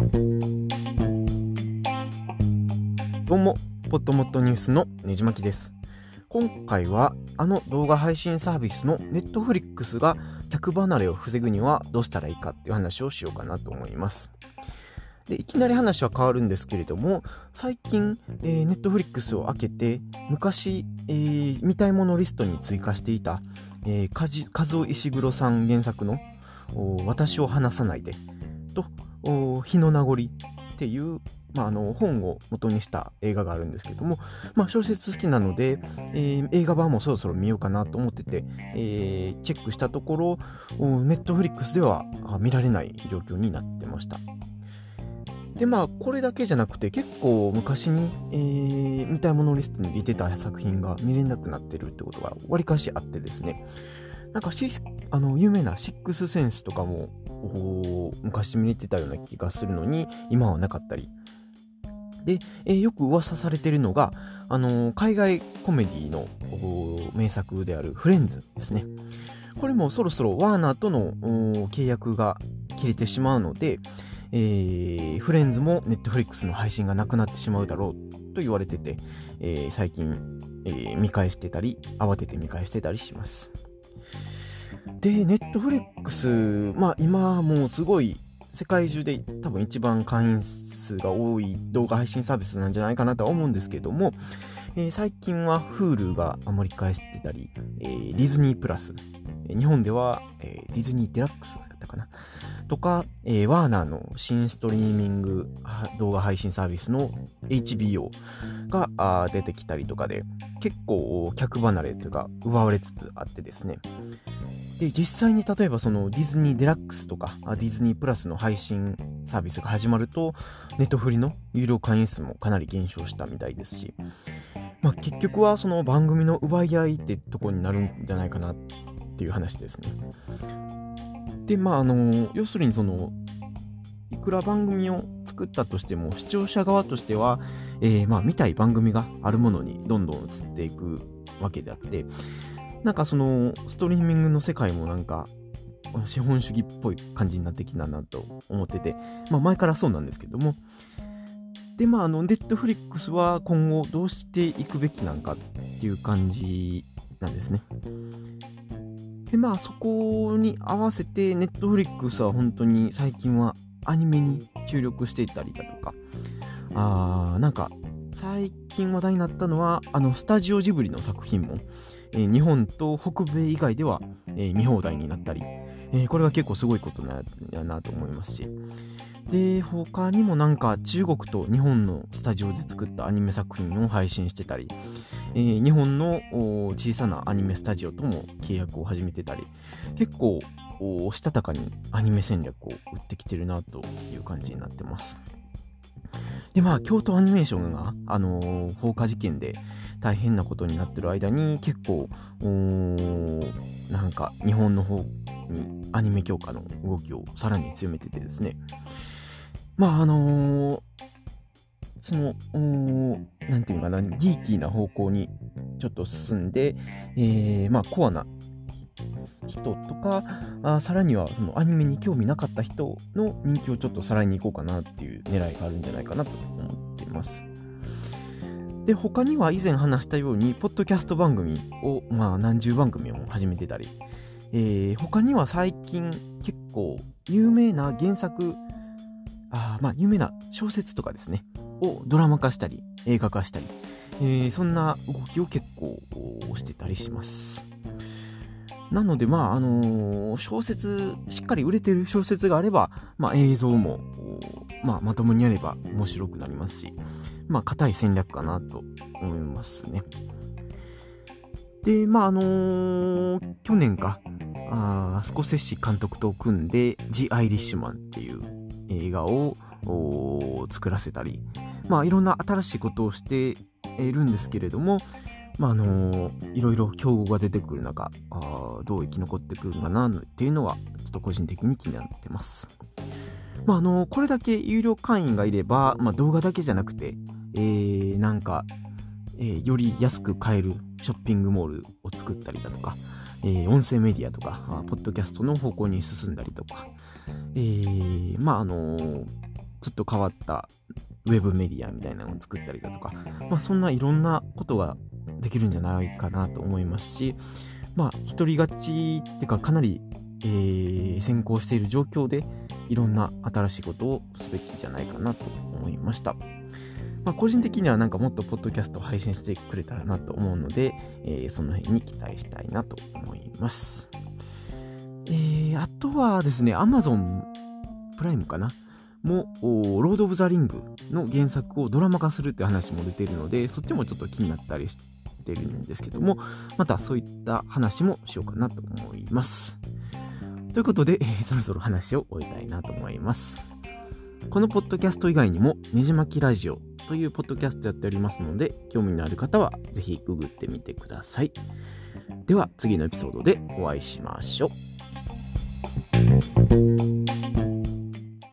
どうも、ポットモットニュースのねじまきです。今回は、あの動画配信サービスの Netflix が客離れを防ぐにはどうしたらいいかっていう話をしようかなと思います。でいきなり話は変わるんですけれども最近、えー、ネットフリックスを開けて昔、えー、見たいものリストに追加していた、えー、和尾石黒さん原作の「私を離さないで」「日の名残」っていう、まあ、あの本を元にした映画があるんですけども、まあ、小説好きなので、えー、映画版もそろそろ見ようかなと思ってて、えー、チェックしたところネットフリックスでは見られない状況になってました。でまあこれだけじゃなくて結構昔に、えー、見たいものリストに入れてた作品が見れなくなってるってことがわりかしあってですねなんかあの有名なシックスセンスとかも昔見れてたような気がするのに今はなかったりで、えー、よく噂されてるのが、あのー、海外コメディの名作であるフレンズですね。これもそろそろワーナーとの契約が切れてしまうので、えー、フレンズもネットフリックスの配信がなくなってしまうだろうと言われてて、え、最近、え、見返してたり、慌てて見返してたりします。で、ネットフリックス、まあ今もうすごい世界中で多分一番会員数が多い動画配信サービスなんじゃないかなとは思うんですけども、えー、最近は Hulu が盛り返してたり、えー、ディズニープラス、日本では、えー、ディズニーデラックスだったかな？とか、えー、ワーナーの新ストリーミング動画配信サービスの HBO が出てきたりとかで、結構客離れというか奪われつつあってですね。で、実際に例えばそのディズニーデラックスとかディズニープラスの配信サービスが始まると、ネットフリの有料会員数もかなり減少したみたいですし、まあ、結局はその番組の奪い合いってとこになるんじゃないかなっていう話ですね。で、まあ、あの、要するにその、いくら番組を作ったとしても、視聴者側としては、えー、まあ、見たい番組があるものにどんどん移っていくわけであって、なんかその、ストリーミングの世界もなんか、資本主義っぽい感じになってきたなと思ってて、まあ前からそうなんですけども、で、まあ、あの、ネットフリックスは今後どうしていくべきなんかっていう感じなんですね。でまあそこに合わせてネットフリックスは本当に最近はアニメに注力していたりだとか。あーなんか最近話題になったのはあのスタジオジブリの作品も、えー、日本と北米以外では、えー、見放題になったり、えー、これは結構すごいことなやなと思いますし。で他にもなんか中国と日本のスタジオで作ったアニメ作品を配信してたり、えー、日本の小さなアニメスタジオとも契約を始めてたり結構したたかにアニメ戦略を打ってきてるなという感じになってます。でまあ京都アニメーションが、あのー、放火事件で大変なことになってる間に結構なんか日本の方にアニメ強化の動きをさらに強めててですね。まああのー、その、なんていうかな、ギーキーな方向にちょっと進んで、えー、まあコアな人とか、あさらにはそのアニメに興味なかった人の人気をちょっとさらいにいこうかなっていう狙いがあるんじゃないかなと思っています。で、他には以前話したように、ポッドキャスト番組を、まあ何十番組も始めてたり、えー、他には最近結構有名な原作あまあ、有名な小説とかですね、をドラマ化したり、映画化したり、えー、そんな動きを結構してたりします。なので、まあ、あのー、小説、しっかり売れてる小説があれば、まあ、映像も、まあ、まともにやれば面白くなりますし、まあ、硬い戦略かなと思いますね。で、まあ、あのー、去年か、あスコセッシ監督と組んで、ジ・アイリッシュマンっていう映画を作らせたり、まあ、いろんな新しいことをしているんですけれども、まああのいろいろ競合が出てくる中あどう生き残ってくるのかなっていうのはちょっと個人的に気になってます。まああのこれだけ有料会員がいれば、まあ、動画だけじゃなくて、えー、なんか、えー、より安く買えるショッピングモールを作ったりだとか、えー、音声メディアとか、ポッドキャストの方向に進んだりとか、えー、まああのちょっと変わったウェブメディアみたいなのを作ったりだとか、まあそんないろんなことができるんじゃないかなと思いますし、まあ一人勝ちっていうかかなり、えー、先行している状況でいろんな新しいことをすべきじゃないかなと思いました。まあ、個人的にはなんかもっとポッドキャストを配信してくれたらなと思うので、えー、その辺に期待したいなと思います。えー、あとはですね、Amazon プライムかなも、ロード・オブ・ザ・リングの原作をドラマ化するって話も出てるので、そっちもちょっと気になったりしてるんですけども、またそういった話もしようかなと思います。ということで、えー、そろそろ話を終えたいなと思います。このポッドキャスト以外にも、ねじまきラジオというポッドキャストやっておりますので、興味のある方はぜひググってみてください。では次のエピソードでお会いしましょう。